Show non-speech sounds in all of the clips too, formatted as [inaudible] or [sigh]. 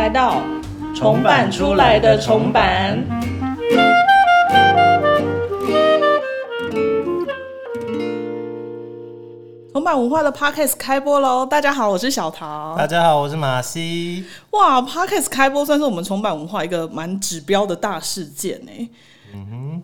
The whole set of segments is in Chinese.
来到重版出来的重版。重版文化的 Podcast 开播喽！大家好，我是小桃。大家好，我是马西。哇，Podcast 开播算是我们重版文化一个蛮指标的大事件呢。嗯哼，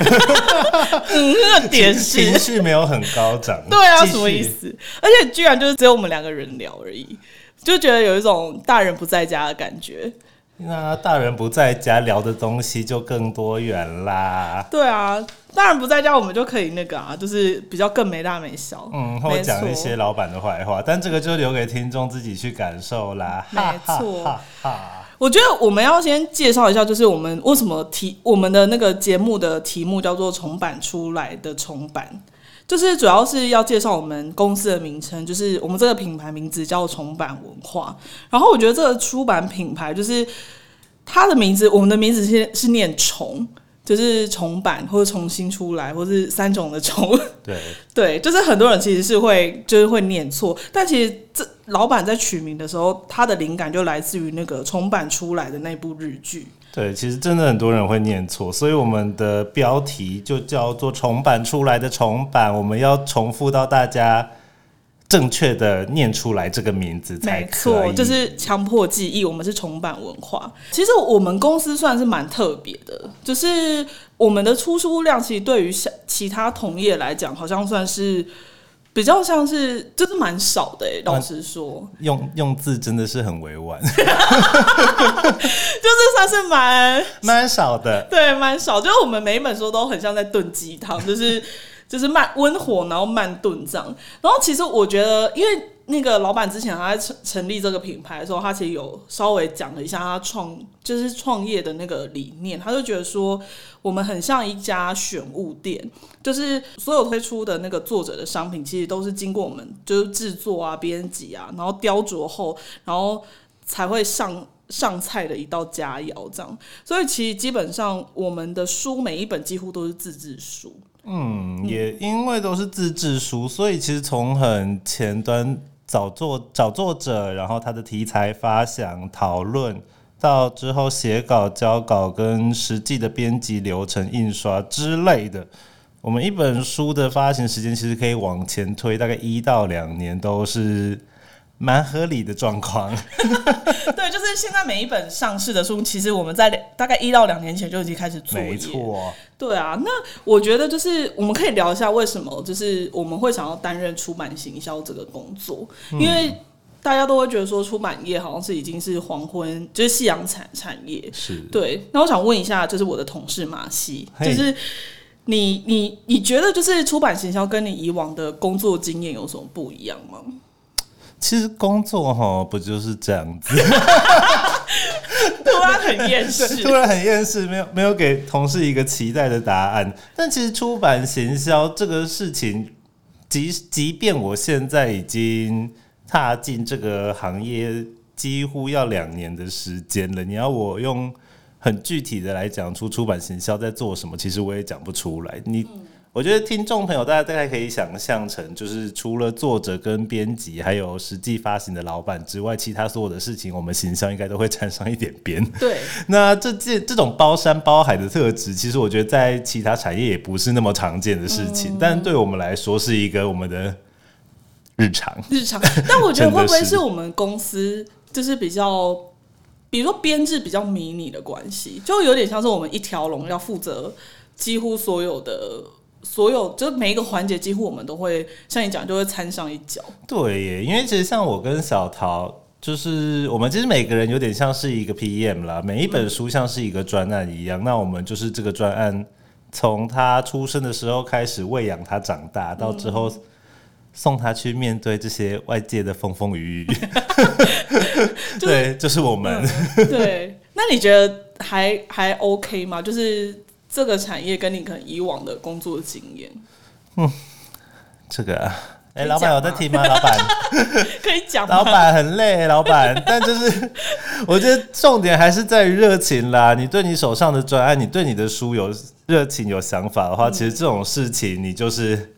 [laughs] 嗯，那个点情绪没有很高涨。对啊，什么意思？而且居然就是只有我们两个人聊而已，就觉得有一种大人不在家的感觉。那大人不在家聊的东西就更多元啦。对啊，大人不在家，我们就可以那个啊，就是比较更没大没小。嗯，或讲一些老板的坏话，但这个就留给听众自己去感受啦。没错，我觉得我们要先介绍一下，就是我们为什么题我们的那个节目的题目叫做重版出来的重版。就是主要是要介绍我们公司的名称，就是我们这个品牌名字叫重版文化。然后我觉得这个出版品牌就是它的名字，我们的名字是是念重，就是重版或者重新出来，或是三种的重。对 [laughs] 对，就是很多人其实是会就是会念错，但其实这老板在取名的时候，他的灵感就来自于那个重版出来的那部日剧。对，其实真的很多人会念错，所以我们的标题就叫做重版出来的重版，我们要重复到大家正确的念出来这个名字才可以。就是强迫记忆，我们是重版文化。其实我们公司算是蛮特别的，就是我们的出书量其实对于其他同业来讲，好像算是。比较像是，就是蛮少的哎，老实说，用用字真的是很委婉，[laughs] 就是算是蛮蛮少的，对，蛮少。就是我们每一本书都很像在炖鸡汤，就是 [laughs] 就是慢温火，然后慢炖这样。然后其实我觉得，因为。那个老板之前他在成成立这个品牌的时候，他其实有稍微讲了一下他创就是创业的那个理念。他就觉得说，我们很像一家选物店，就是所有推出的那个作者的商品，其实都是经过我们就是制作啊、编辑啊，然后雕琢后，然后才会上上菜的一道佳肴这样。所以其实基本上我们的书每一本几乎都是自制书。嗯，也因为都是自制书，所以其实从很前端。找作找作者，然后他的题材发想讨论，到之后写稿交稿跟实际的编辑流程、印刷之类的，我们一本书的发行时间其实可以往前推，大概一到两年都是。蛮合理的状况，[laughs] 对，就是现在每一本上市的书，其实我们在大概一到两年前就已经开始做没错，对啊。那我觉得就是我们可以聊一下为什么，就是我们会想要担任出版行销这个工作，因为大家都会觉得说出版业好像是已经是黄昏，就是夕阳产产业，是对。那我想问一下，就是我的同事马西，就是你你你觉得就是出版行销跟你以往的工作经验有什么不一样吗？其实工作哈不就是这样子，突然很厌世，突然很厌世，没有没有给同事一个期待的答案。但其实出版行销这个事情，即即便我现在已经踏进这个行业，几乎要两年的时间了。你要我用很具体的来讲出出版行销在做什么，其实我也讲不出来。你。我觉得听众朋友，大家大概可以想象成，就是除了作者跟编辑，还有实际发行的老板之外，其他所有的事情，我们形象应该都会沾上一点边。对，[laughs] 那这这这种包山包海的特质，其实我觉得在其他产业也不是那么常见的事情，但对我们来说是一个我们的日常。日常，[laughs] 但我觉得会不会是我们公司就是比较，比如说编制比较迷你的关系，就有点像是我们一条龙要负责几乎所有的。所有就每一个环节，几乎我们都会像你讲，就会掺上一脚。对耶，因为其实像我跟小桃，就是我们其实每个人有点像是一个 PM 啦，每一本书像是一个专案一样。那我们就是这个专案，从他出生的时候开始喂养他长大，到之后送他去面对这些外界的风风雨雨。对，就是我们。对，那你觉得还还 OK 吗？就是。这个产业跟你可能以往的工作经验，嗯，这个，哎，老板有在听吗？老板 [laughs] 可以讲，老板很累，老板，[laughs] 但就是我觉得重点还是在于热情啦。你对你手上的专案，你对你的书有热情、有想法的话，其实这种事情你就是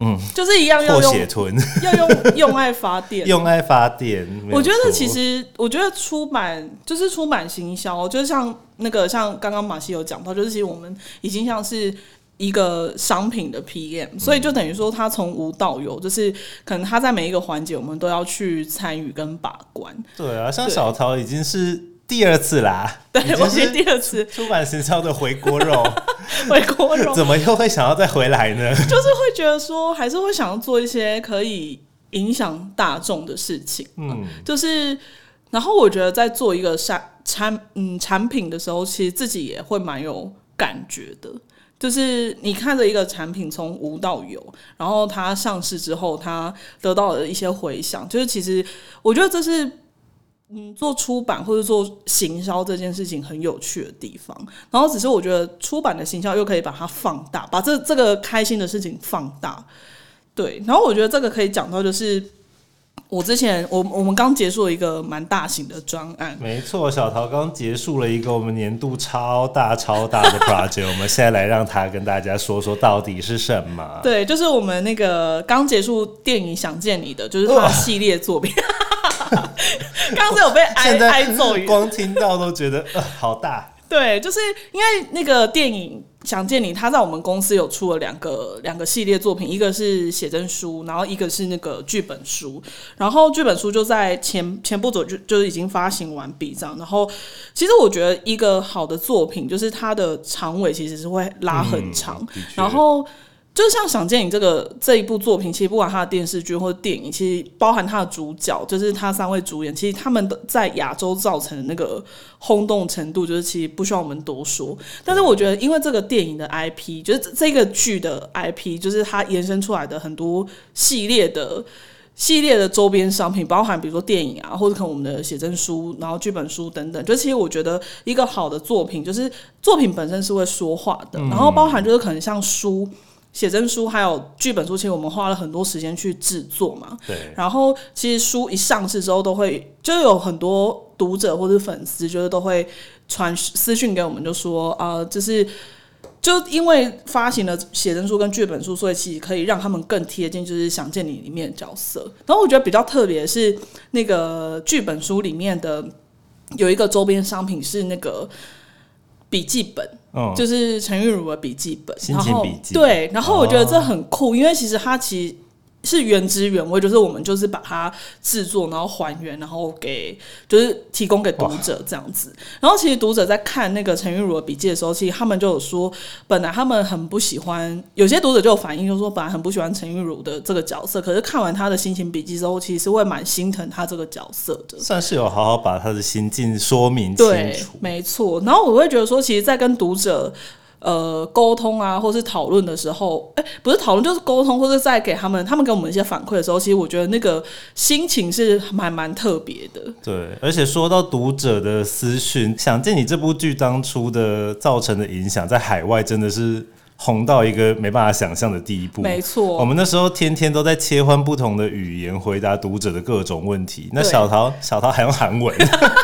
嗯，就是一样要用或血吞，要用用爱发电，用爱发电。我觉得错。其实，我觉得出版就是出版行销，就是像那个像刚刚马西有讲到，就是其实我们已经像是一个商品的 PM，所以就等于说他从无到有，就是可能他在每一个环节我们都要去参与跟把关。对啊，像对。小桃已经是第二次啦，对已，我是第二次出版行销的回锅肉，[laughs] 回锅肉，怎么又会想要再回来呢？就是会觉得说，还是会想要做一些可以影响大众的事情。嗯，就是，然后我觉得在做一个产产嗯产品的时候，其实自己也会蛮有感觉的。就是你看着一个产品从无到有，然后它上市之后，它得到了一些回响，就是其实我觉得这是嗯做出版或者做行销这件事情很有趣的地方。然后只是我觉得出版的行销又可以把它放大，把这这个开心的事情放大。对，然后我觉得这个可以讲到就是。我之前我我们刚结束了一个蛮大型的专案，没错，小桃刚结束了一个我们年度超大超大的 project，我们现在来让他跟大家说说到底是什么。对，就是我们那个刚结束电影《想见你》的，就是他的系列作品。[laughs] [laughs] 刚刚是有被 [laughs] 挨挨揍光听到都觉得呃好大，对，就是因为那个电影《想见你》，他在我们公司有出了两个两个系列作品，一个是写真书，然后一个是那个剧本书。然后剧本书就在前前不久就就是已经发行完毕这样。然后其实我觉得一个好的作品，就是它的长尾其实是会拉很长，嗯然后。就像《想见你》这个这一部作品，其实不管它的电视剧或者电影，其实包含它的主角，就是他三位主演，其实他们的在亚洲造成的那个轰动程度，就是其实不需要我们多说。但是我觉得，因为这个电影的 IP，就是这这个剧的 IP，就是它延伸出来的很多系列的。系列的周边商品，包含比如说电影啊，或者可能我们的写真书，然后剧本书等等。就其实我觉得一个好的作品，就是作品本身是会说话的，然后包含就是可能像书。写真书还有剧本书，其实我们花了很多时间去制作嘛。对，然后其实书一上市之后，都会就有很多读者或者粉丝，就是都会传私讯给我们，就说啊、呃就是就因为发行了写真书跟剧本书，所以其实可以让他们更贴近，就是《想见你》里面的角色。然后我觉得比较特别的是那个剧本书里面的有一个周边商品是那个笔记本。嗯，就是陈玉茹的笔记本，心然后情笔记对，然后我觉得这哦。很酷，因为其实他其实是原汁原味，就是我们就是把它制作，然后还原，然后给就是提供给读者这样子。然后其实读者在看那个陈玉茹的笔记的时候，其实他们就有说，本来他们很不喜欢，有些读者就有反映，就说本来很不喜欢陈玉茹的这个角色，可是看完他的心情笔记之后，其实是会蛮心疼他这个角色的。算是有好好把他的心境说明清对楚，。没错。然后我会觉得说，其实，在跟读者呃沟通啊，或是讨论的时候，哎、不是讨论，就是沟通，或者在给他们他们给我们一些反馈的时候，其实我觉得那个心情是蛮蛮特别的。对，而且说到读者的私讯，《想见你》这部剧当初的造成的影响，在海外真的是红到一个没办法想象的地步。没错我错，们那时候天天都在切换不同的语言回答读者的各种问题。那小桃，小桃还用韩文，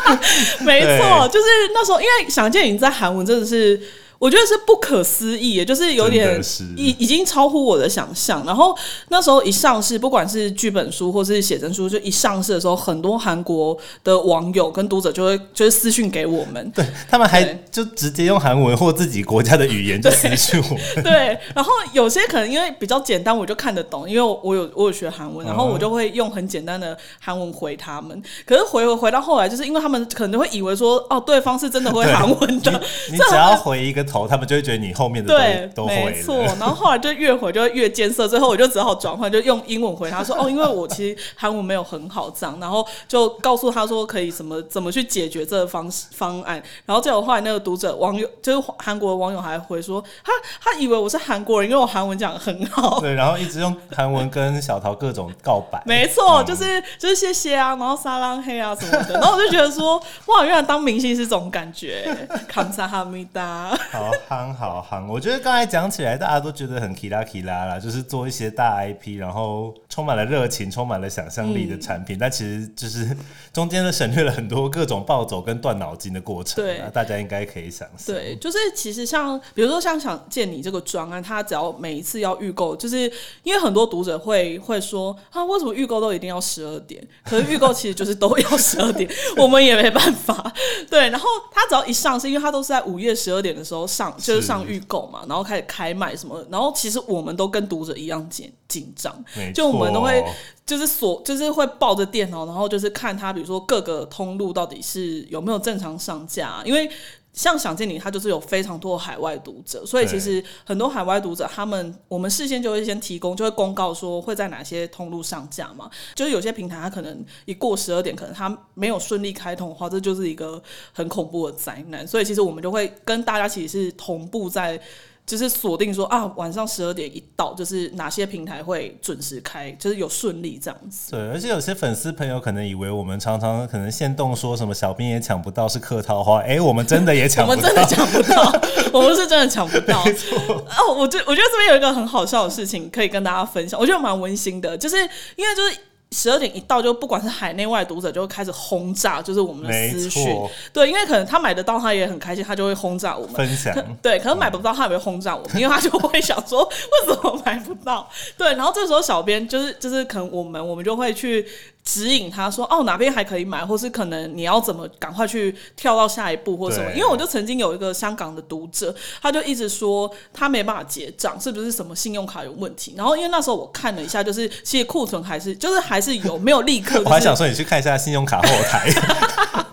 [laughs] 没错，[laughs] 就是那时候，因为《想见你》在韩文真的是。我觉得是不可思议耶，就是有点已已经超乎我的想象。然后那时候一上市，不管是剧本书或是写真书，就一上市的时候，很多韩国的网友跟读者就会就是私讯给我们，对他们还就直接用韩文或自己国家的语言就私讯我们。[laughs] 对，然后有些可能因为比较简单，我就看得懂，因为我我有我有学韩文，然后我就会用很简单的韩文回他们。可是回回回到后来，就是因为他们可能会以为说，哦，对方是真的会韩文的，你只要回一个头，他们就会觉得你后面的对，没会错。然后后来就越回就越艰涩，最后我就只好转换，就用英文回他说，[laughs] 哦，因为我其实韩文没有很好这样，然后就告诉他说可以怎么怎么去解决这个方方案。然后结果后来那个读者网友就是韩国的网友还回说，他他以为我是韩国人，因为我韩文讲得很好。对，然后一直用韩文跟小桃各种告白。没错，嗯就是就是谢谢啊，然后撒浪嘿啊什么的，然后我就觉得说，哇，原来当明星是这种感觉，康萨哈密达。好夯好夯！我觉得刚才讲起来，大家都觉得很 k 拉 k 拉啦，就是做一些大 IP，然后充满了热情、充满了想象力的产品，但其实就是中间的省略了很多各种暴走跟断脑筋的过程、对啊，大家应该可以想象。对，就是其实像比如说像想见你这个专案，它只要每一次要预购，就是因为很多读者会会说啊，为什么预购都一定要十二点？可是预购其实就是都要十二点，我们也没办法。对，然后它只要一上是因为它都是在午夜十二点的时候上，就是是上预购嘛，然后开始开卖什么，然后其实我们都跟读者一样紧紧张，就我们都会就是锁，就是会抱着电脑，然后就是看他，比如说各个通路到底是有没有正常上架，因为。像想见你，它就是有非常多海外读者，所以其实很多海外读者，他们我们事先就会先提供，就会公告说会在哪些通路上架嘛。就是有些平台它可能一过十二点，可能它没有顺利开通的话，这就是一个很恐怖的灾难。所以其实我们就会跟大家其实是同步在。就是锁定说啊，晚上十二点一到，就是哪些平台会准时开，就是有顺利这样子。对，而且有些粉丝朋友可能以为我们常常可能限动说什么小兵也抢不到是客套话，哎、我们真的也抢不到，[laughs] 我们真的抢不到，[laughs] 我们是真的抢不到。[laughs] 哦，我觉我觉得这边有一个很好笑的事情可以跟大家分享，我觉得蛮温馨的，就是因为就是。十二点一到，就不管是海内外读者就会开始轰炸，就是我们的没私讯。对，因为可能他买得到，他也很开心，他就会轰炸我们。分享 [laughs] 对，可能买不到，他也会轰炸我们，因为他就会想说 [laughs] 为什么买不到？对，然后这时候小编就是就是可能我们我们就会去指引他说哦哪边还可以买，或是可能你要怎么赶快去跳到下一步或什么。因为我就曾经有一个香港的读者，他就一直说他没办法结账，是不是什么信用卡有问题？然后因为那时候我看了一下，就是其实库存还是就是还是有没有立刻、[laughs] 就是，我还想说你去看一下信用卡后台，[laughs]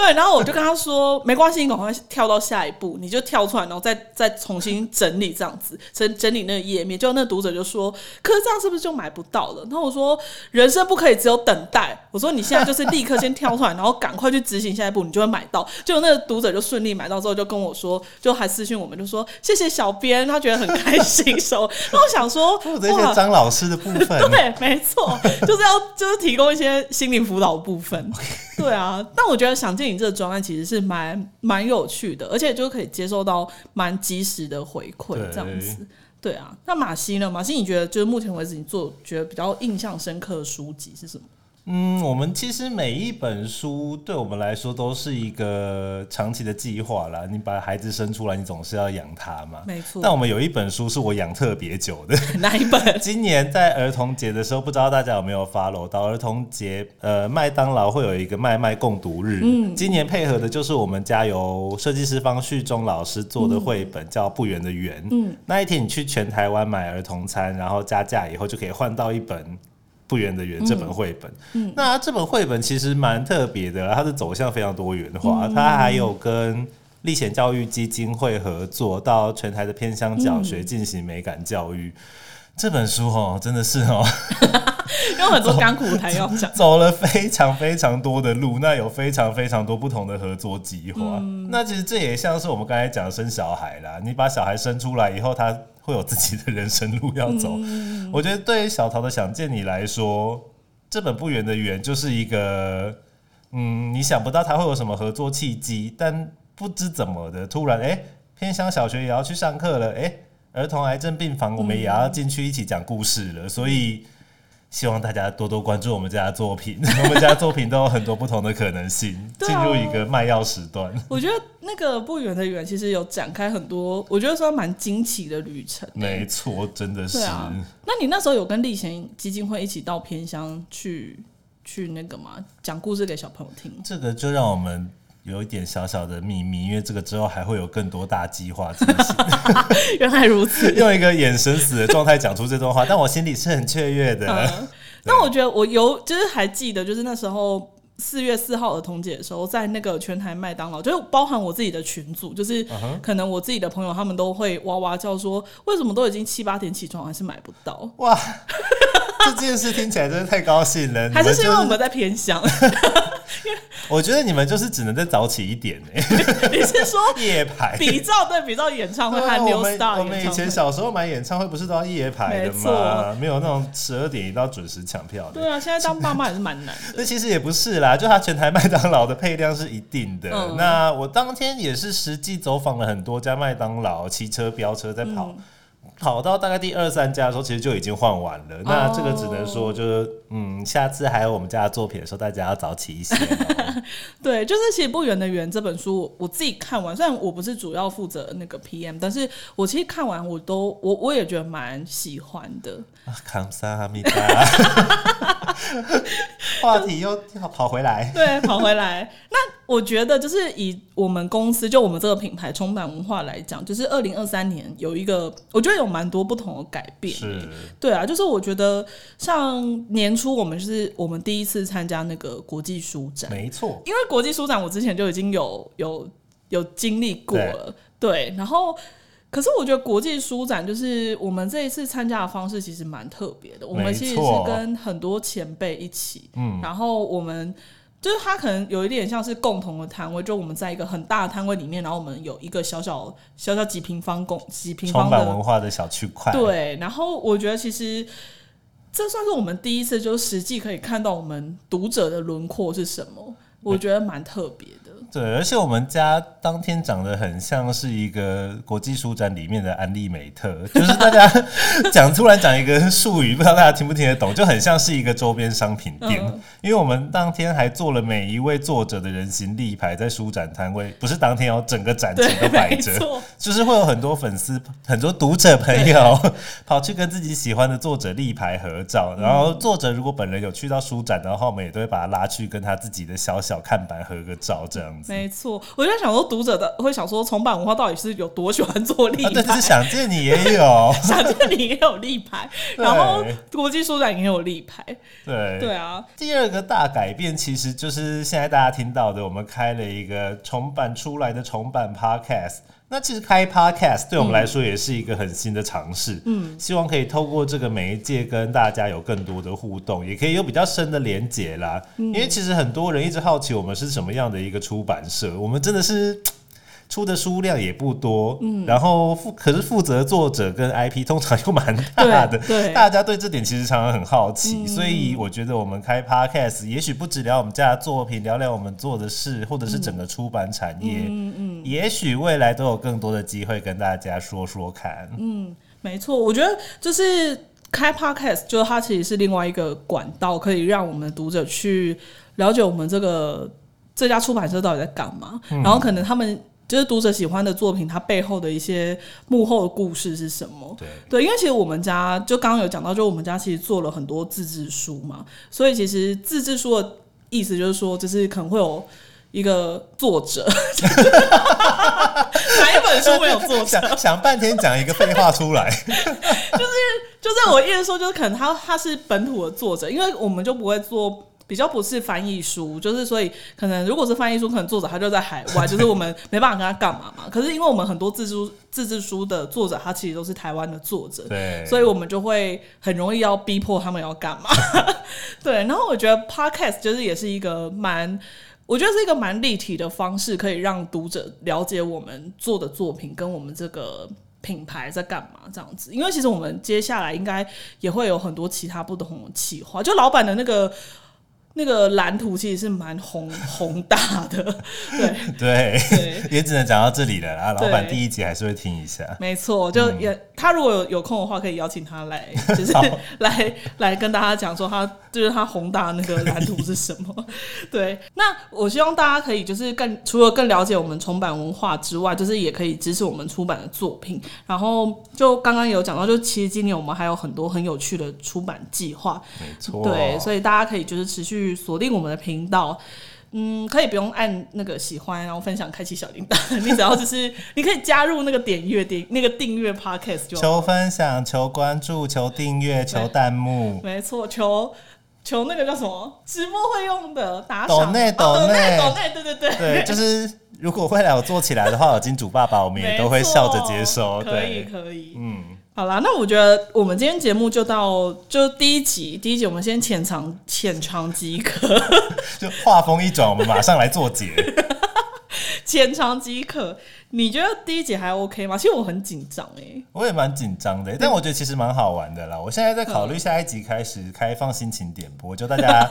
对，然后我就跟他说，[laughs] 没关系，你赶快跳到下一步，你就跳出来，然后再再重新整理这样子，整整理那个页面。就那个读者就说，可是这样是不是就买不到了？然后我说，人生不可以只有等待。我说你现在就是立刻先跳出来，[laughs] 然后赶快去执行下一步，你就会买到。就那个读者就顺利买到之后，就跟我说，就还私信我们，就说谢谢小编，他觉得很开心收。那 [laughs] 我想说，负责一些哇，张老师的部分。对，没错，就是要就是提供一些心理辅导部分。对啊，但我觉得想见你这个专案其实是蛮蛮有趣的，而且就可以接受到蛮及时的回馈这样子。对啊，那马西呢？马西，你觉得就是目前为止你做觉得比较印象深刻的书籍是什么？嗯，我们其实每一本书对我们来说都是一个长期的计划啦。你把孩子生出来，你总是要养他嘛。没错但我们有一本书是我养特别久的。[laughs] 哪一本？今年在儿童节的时候，不知道大家有没有 follow 到儿童节？呃，麦当劳会有一个麦麦共读日。嗯，今年配合的就是我们家由设计师方旭中老师做的绘本，叫《不圆的圆》。嗯，那一天你去全台湾买儿童餐，然后加价以后就可以换到一本。不圆的圆这本绘本，嗯，那这本绘本其实蛮特别的，它的走向非常多元化，它还有跟历险教育基金会合作，到全台的偏乡教学进行美感教育。这本书哦，真的是哦，[laughs] [laughs] 有很多甘苦谈要讲。走了非常非常多的路，那有非常非常多不同的合作计划。嗯那其实这也像是我们刚才讲的生小孩啦，你把小孩生出来以后，他会有自己的人生路要走。嗯我觉得对于小桃的想见你来说，这本不远的远就是一个，嗯，你想不到他会有什么合作契机，但不知怎么的，突然哎、诶偏乡小学也要去上课了，哎、儿童癌症病房我们也要进去一起讲故事了，所以。希望大家多多关注我们家的作品，[laughs] 我们家的作品都有很多不同的可能性，进入一个卖药时段。我觉得那个不远的远其实有展开很多，我觉得算蛮惊奇的旅程。没错，真的是。啊，那你那时候有跟立贤基金会一起到偏乡去去那个吗？讲故事给小朋友听？这个就让我们有一点小小的秘密，因为这个之后还会有更多大计划进行。[laughs] 原来如此。用一个眼神死的状态讲出这段话，但我心里是很雀跃的。嗯，那我觉得我有，就是还记得，就是那时候四月四号儿童节的时候，在那个全台麦当劳，就是包含我自己的群组，就是嗯可能我自己的朋友他们都会哇哇叫说，为什么都已经七八点起床还是买不到？哇，[laughs] 这件事听起来真的太高兴了。还是是因为我你们们在偏乡？就是，我觉得你们就是只能再早起一点呢、[laughs] 你是说 [laughs] 夜排。比照对比照演唱会和对啊 New 我们 Star 我们以？前小时候买演唱会不是都要夜排的没吗错？没有那种十二点一到准时抢票的。对啊，现在当爸妈也是蛮难的。那其实也不是啦，就他全台麦当劳的配量是一定的。嗯那我当天也是实际走访了很多家麦当劳，骑车飙车在跑。跑到大概第二三家的时候，其实就已经换完了。那这个只能说，就是嗯，下次还有我们家的作品的时候，大家要早起一些哦。[laughs] 对，就是其实《不远的远》这本书，我自己看完，虽然我不是主要负责那个 PM，但是我其实看完我都我我也觉得蛮喜欢的。啊康萨哈密达，[laughs] [laughs] 话题又要跑回来。对，跑回来。那我觉得就是以我们公司就我们这个品牌充满文化来讲，就是二零二三年有一个，我觉得有蛮多不同的改变。是，对啊，就是我觉得像年初我们就是我们第一次参加那个国际书展，没错。因为国际书展我之前就已经有有有经历过了，对，然后。可是我觉得国际书展就是我们这一次参加的方式其实蛮特别的。我们其实是跟很多前辈一起，嗯，然后我们就是他可能有一点像是共同的摊位，就我们在一个很大的摊位里面，然后我们有一个小小小小几平方公几平方的文化的小区块。对，然后我觉得其实这算是我们第一次，就实际可以看到我们读者的轮廓是什么，我觉得蛮特别。对，而且我们家当天长得很像是一个国际书展里面的安利美特，就是大家 [laughs] 讲突然讲一个术语，不知道大家听不听得懂，就很像是一个周边商品店。因为我们当天还做了每一位作者的人形立牌在书展摊位，不是当天哦，整个展前都摆着，[laughs] 就是会有很多粉丝、很多读者朋友 [laughs] 跑去跟自己喜欢的作者立牌合照。然后作者如果本人有去到书展的话，我们也都会把他拉去跟他自己的小小看板合个照，这样。没错，我就在想说，读者的会想说，重版文化到底是有多喜欢做立牌？但，是想见你也有，[laughs] 想见你也有立牌，[laughs] 然后国际书展也有立牌。对，对啊。第二个大改变其实就是现在大家听到的，我们开了一个重版出来的重版 Podcast。那其实开 podcast 对我们来说也是一个很新的尝试，嗯，希望可以透过这个媒介跟大家有更多的互动，也可以有比较深的连结啦。因为其实很多人一直好奇我们是什么样的一个出版社，我们真的是。出的书量也不多，嗯，然后负可是负责作者跟 IP 通常又蛮大的，[laughs] 对，大家对这点其实常常很好奇，所以我觉得我们开 Podcast 也许不止聊我们家的作品，聊聊我们做的事，或者是整个出版产业，嗯嗯，也许未来都有更多的机会跟大家说说看。嗯，没错，我觉得就是开 Podcast，就它其实是另外一个管道，可以让我们的读者去了解我们这个这家出版社到底在干嘛，然后可能他们。就是读者喜欢的作品，它背后的一些幕后的故事是什么？对对，因为其实我们家就刚刚有讲到，就我们家其实做了很多自制书嘛，所以其实自制书的意思就是说，就是可能会有一个作者，[laughs] 哪一本书没有作者？想想半天讲一个废话出来，[laughs] 就是就是我意思说，就是可能他他是本土的作者，因为我们就不会做。比较不是翻译书，就是所以可能如果是翻译书，可能作者他就在海外，[laughs] 就是我们没办法跟他干嘛嘛。可是因为我们很多自书自制书的作者，他其实都是台湾的作者，对，所以我们就会很容易要逼迫他们要干嘛。[laughs] 对，然后我觉得 podcast 就是也是一个蛮，我觉得是一个蛮立体的方式，可以让读者了解我们做的作品跟我们这个品牌在干嘛这样子。因为其实我们接下来应该也会有很多其他不同的企划，就老板的那个。那个蓝图其实是蛮宏宏大的，对 [laughs] 对，也只能讲到这里了啊。老板第一集还是会听一下，没错，就也他如果有有空的话，可以邀请他来，就是 [laughs] 来来跟大家讲说他就是他宏大那个蓝图是什么。对，那我希望大家可以就是更除了更了解我们重版文化之外，就是也可以支持我们出版的作品。然后就刚刚有讲到，就其实今年我们还有很多很有趣的出版计划，没错，对，所以大家可以就是持续。去锁定我们的频道，嗯，可以不用按那个喜欢，然后分享，开启小铃铛。你只要就是你可以加入那个点阅点那个订阅 podcast，就求分享、求关注、求订阅、求弹幕，没错，求求那个叫什么？直播会用的打赏，抖内抖内抖内，对对对。对，就是如果未来我做起来的话，有金主爸爸，我们也都会笑着接收，[laughs] 可以可以，嗯。好啦，那我觉得我们今天节目就到就第一集，第一集我们先浅尝浅尝即可。[laughs] 就话锋一转，我们马上来做结。[laughs] 浅尝即可，你觉得第一集还 OK 吗？其实我很紧张哎，我也蛮紧张的，但我觉得其实蛮好玩的啦。我现在在考虑下一集开始开放心情点播，就大家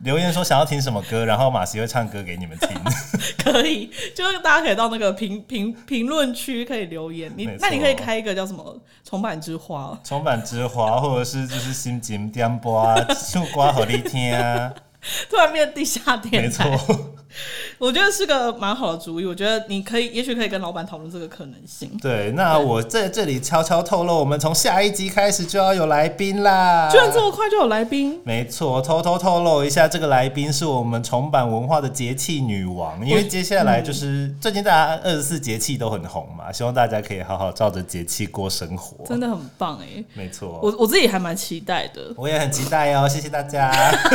留言说想要听什么歌，然后马西会唱歌给你们听。[laughs] 可以，就是大家可以到那个评评评论区可以留言。你那你可以开一个叫什么重版之花，重版之花，或者是就是心情点播啊，树瓜好你听啊，[laughs] 突然变地下没电台，错。[laughs] 我觉得是个蛮好的主意。我觉得你可以，也许可以跟老板讨论这个可能性。对，那我在这里悄悄透露，我们从下一集开始就要有来宾啦。居然这么快就有来宾，没错，偷偷透露一下，这个来宾是我们重版文化的节气女王。因为接下来就是最近大家二十四节气都很红嘛，希望大家可以好好照着节气过生活。真的很棒哎！没错，我我自己还蛮期待的，我也很期待哦，谢谢大家，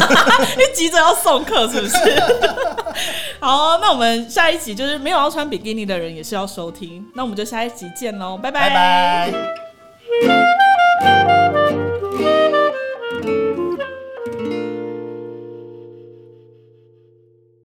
[laughs] 你急着要送客，是不是？[laughs] [laughs] 好，那我们下一集就是没有要穿比基尼的人也是要收听，那我们就下一集见喽，拜拜拜。